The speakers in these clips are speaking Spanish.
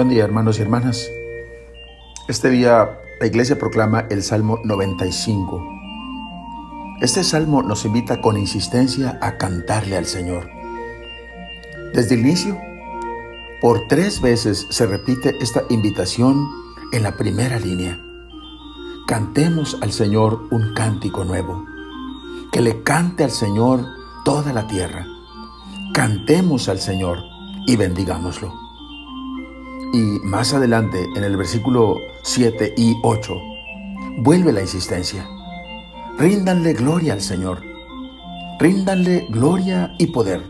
Buen día hermanos y hermanas. Este día la iglesia proclama el Salmo 95. Este salmo nos invita con insistencia a cantarle al Señor. Desde el inicio, por tres veces se repite esta invitación en la primera línea. Cantemos al Señor un cántico nuevo. Que le cante al Señor toda la tierra. Cantemos al Señor y bendigámoslo. Y más adelante, en el versículo 7 y 8, vuelve la insistencia. Ríndanle gloria al Señor. Ríndanle gloria y poder.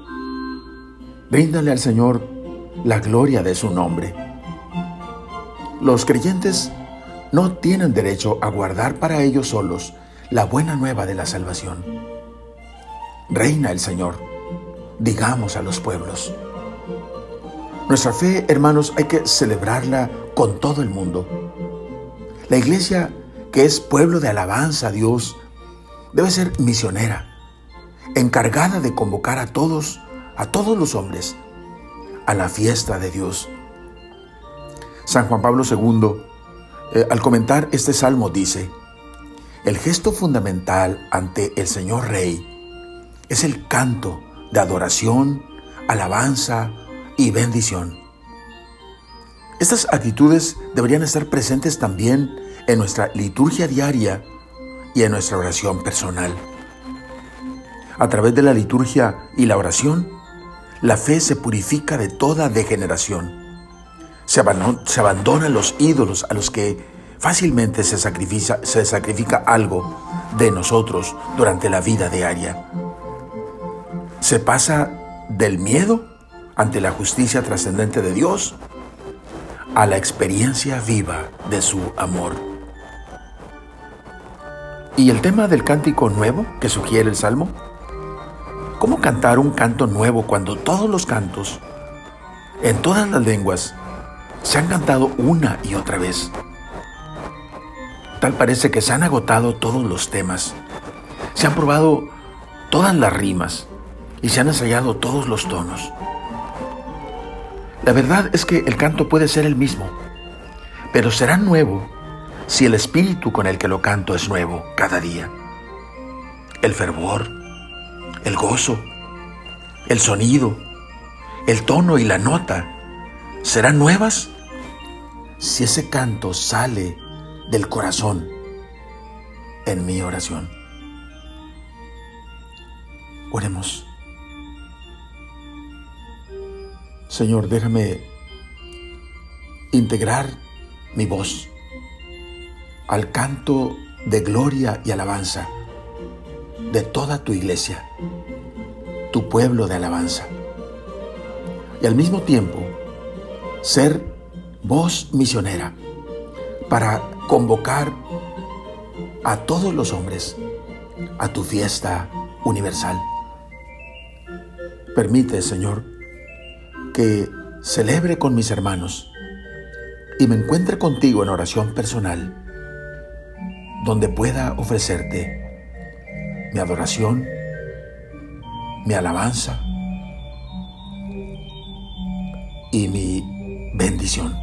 Ríndanle al Señor la gloria de su nombre. Los creyentes no tienen derecho a guardar para ellos solos la buena nueva de la salvación. Reina el Señor, digamos a los pueblos. Nuestra fe, hermanos, hay que celebrarla con todo el mundo. La iglesia, que es pueblo de alabanza a Dios, debe ser misionera, encargada de convocar a todos, a todos los hombres, a la fiesta de Dios. San Juan Pablo II, eh, al comentar este salmo, dice, el gesto fundamental ante el Señor Rey es el canto de adoración, alabanza, y bendición. Estas actitudes deberían estar presentes también en nuestra liturgia diaria y en nuestra oración personal. A través de la liturgia y la oración, la fe se purifica de toda degeneración. Se, abandonan los ídolos a los que fácilmente se sacrifica, se sacrifica algo de nosotros durante la vida diaria. Se pasa del miedo ante la justicia trascendente de Dios a la experiencia viva de su amor. ¿Y el tema del cántico nuevo que sugiere el Salmo? ¿Cómo cantar un canto nuevo cuando todos los cantos, en todas las lenguas, se han cantado una y otra vez? Tal parece que se han agotado todos los temas, se han probado todas las rimas y se han ensayado todos los tonos. La verdad es que el canto puede ser el mismo, pero será nuevo si el espíritu con el que lo canto es nuevo cada día. El fervor, el gozo, el sonido, el tono y la nota serán nuevas si ese canto sale del corazón en mi oración. Oremos. Señor, déjame integrar mi voz al canto de gloria y alabanza de toda tu iglesia, tu pueblo de alabanza. Y al mismo tiempo, ser voz misionera para convocar a todos los hombres a tu fiesta universal. Permite, Señor, que celebre con mis hermanos y me encuentre contigo en oración personal, donde pueda ofrecerte mi adoración, mi alabanza y mi bendición.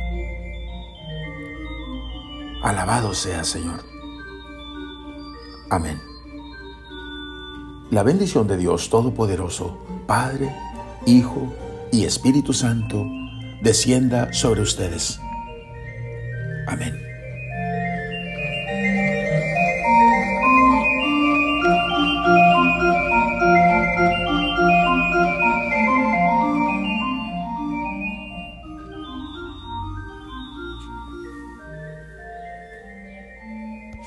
Alabado sea Señor. Amén. La bendición de Dios Todopoderoso, Padre, Hijo y Espíritu Santo descienda sobre ustedes. Amén.